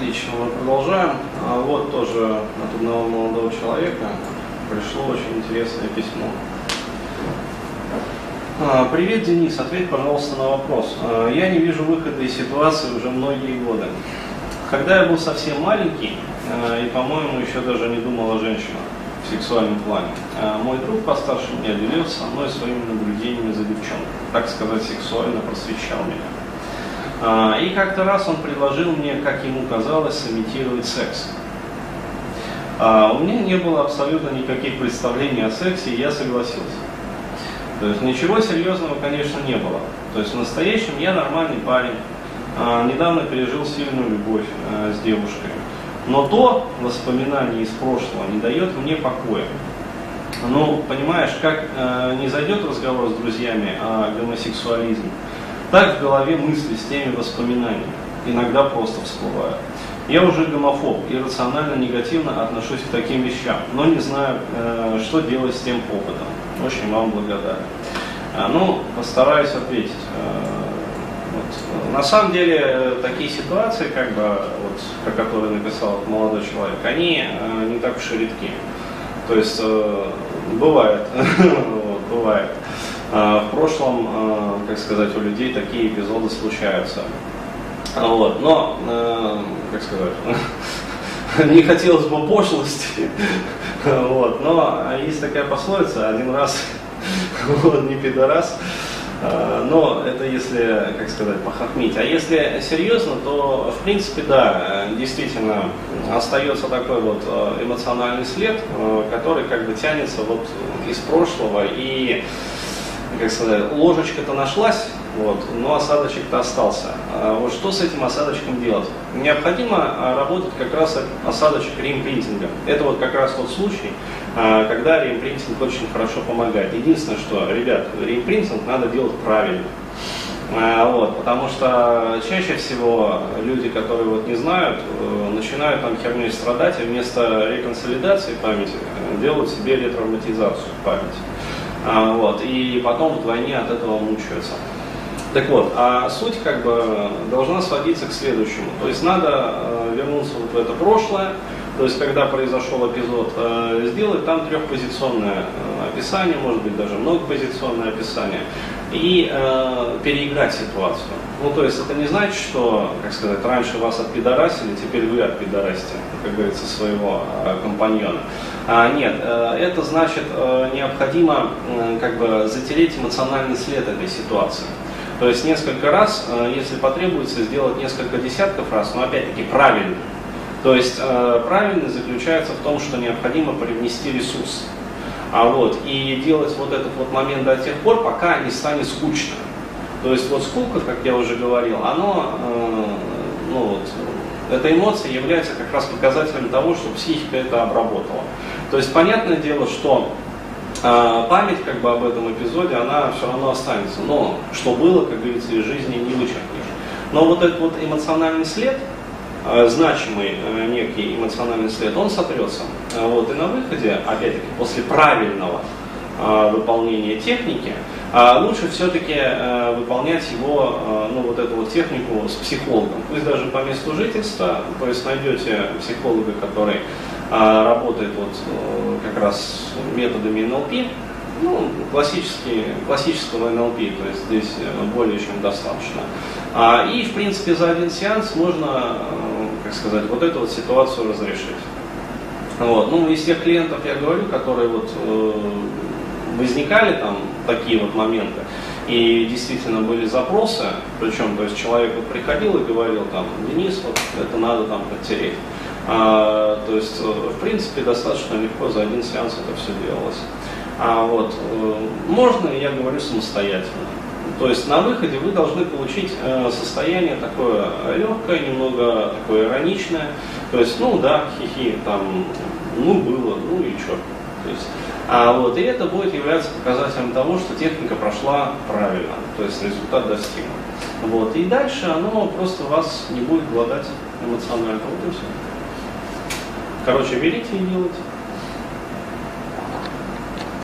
Отлично, мы продолжаем. А вот тоже от одного молодого человека пришло очень интересное письмо. А, Привет, Денис. Ответь, пожалуйста, на вопрос. А, Я не вижу выхода из ситуации уже многие годы. Когда я был совсем маленький, а, и, по-моему, еще даже не думал о женщинах в сексуальном плане, мой друг постарше меня делился со мной своими наблюдениями за девчонкой. Так сказать, сексуально просвещал меня. А, И как-то раз он предложил мне, как ему казалось, сымитировать секс. А, У меня не было абсолютно никаких представлений о сексе, и я согласился. То есть ничего серьезного, конечно, не было. То есть в настоящем я нормальный парень, а, недавно пережил сильную любовь с девушкой. Но то воспоминание из прошлого не дает мне покоя. Ну, понимаешь, как э, не зайдет разговор с друзьями о гомосексуализме, так в голове мысли с теми воспоминаниями иногда просто всплывают. Я уже гомофоб и рационально негативно отношусь к таким вещам, но не знаю, э, что делать с тем опытом. Очень вам благодарен. А, ну, постараюсь ответить. Э, вот. На самом деле, э, такие ситуации, как бы, вот, про которые написал молодой человек, они не так уж и редки. То есть, бывает, бывает. А, В прошлом, э, как сказать, у людей такие эпизоды случаются. А, Вот, но, как сказать, не хотелось бы пошлости, вот, но есть такая пословица, один раз, вот, не пидорас, а, но это если, как сказать, похохмить. А если серьезно, то, в принципе, да, действительно, остается такой вот эмоциональный след, который как бы тянется вот из прошлого и как сказать, ложечка-то нашлась, вот, но осадочек-то остался. А вот что с этим осадочком делать? Необходимо а, работать как раз осадочек реимпринтинга. Это вот как раз тот случай, а, когда реимпринтинг очень хорошо помогает. Единственное, что, ребят, реимпринтинг надо делать правильно. Вот, потому что чаще всего люди, которые вот не знают, э, начинают там херней страдать и вместо реконсолидации памяти э, делают себе ретравматизацию памяти. А, вот, и потом вдвойне от этого мучаются. Так вот, а суть как бы должна сводиться к следующему. То есть надо э, вернуться вот в это прошлое, то есть когда произошел эпизод, э, сделать там трехпозиционное э, описание, может быть даже многопозиционное описание, и э, переиграть ситуацию. Ну то есть это не значит, что, как сказать, раньше вас отпидорасили, теперь вы отпидорасите, как говорится, своего э, компаньона. А, нет, э, это значит э, необходимо э, как бы затереть эмоциональный след этой ситуации. То есть несколько раз, э, если потребуется, сделать несколько десятков раз, но опять-таки правильно. То есть э, правильность заключается в том, что необходимо привнести ресурс. А вот, и делать вот этот вот момент до тех пор, пока не станет скучно. То есть вот скука, как я уже говорил, оно, э, ну вот, эта эмоция является как раз показателем того, что психика это обработала. То есть понятное дело, что а, память как бы об этом эпизоде, она все равно останется. Но что было, как говорится, из жизни не вычеркнешь. Но вот этот вот эмоциональный след, значимый а, некий эмоциональный след, он сотрется. А, вот, и на выходе, опять-таки, после правильного а, выполнения техники, а лучше все-таки э, выполнять его, э, ну вот эту вот технику с психологом. Пусть даже по месту жительства, то есть найдете психолога, который а, работает вот э, как раз методами НЛП, ну, классические, классического НЛП, то есть здесь э, более чем достаточно. А, и, в принципе, за один сеанс можно, э, как сказать, вот эту вот ситуацию разрешить. Вот. Ну, из тех клиентов я говорю, которые вот э, возникали там такие вот моменты, и действительно были запросы, причем, то есть человек вот приходил и говорил там, Денис, вот это надо там подтереть. А, то есть, э, в принципе, достаточно легко за один сеанс это все делалось. А вот, э, можно, я говорю, самостоятельно. То есть на выходе вы должны получить э, состояние такое легкое, немного такое ироничное. То есть, ну да, хихи, там, ну было, ну и что. То есть, а вот, и это будет являться показателем того, что техника прошла правильно, то есть результат достигнут. Вот, и дальше оно просто вас не будет гладать эмоционально. Вот и все. Короче, берите и делайте.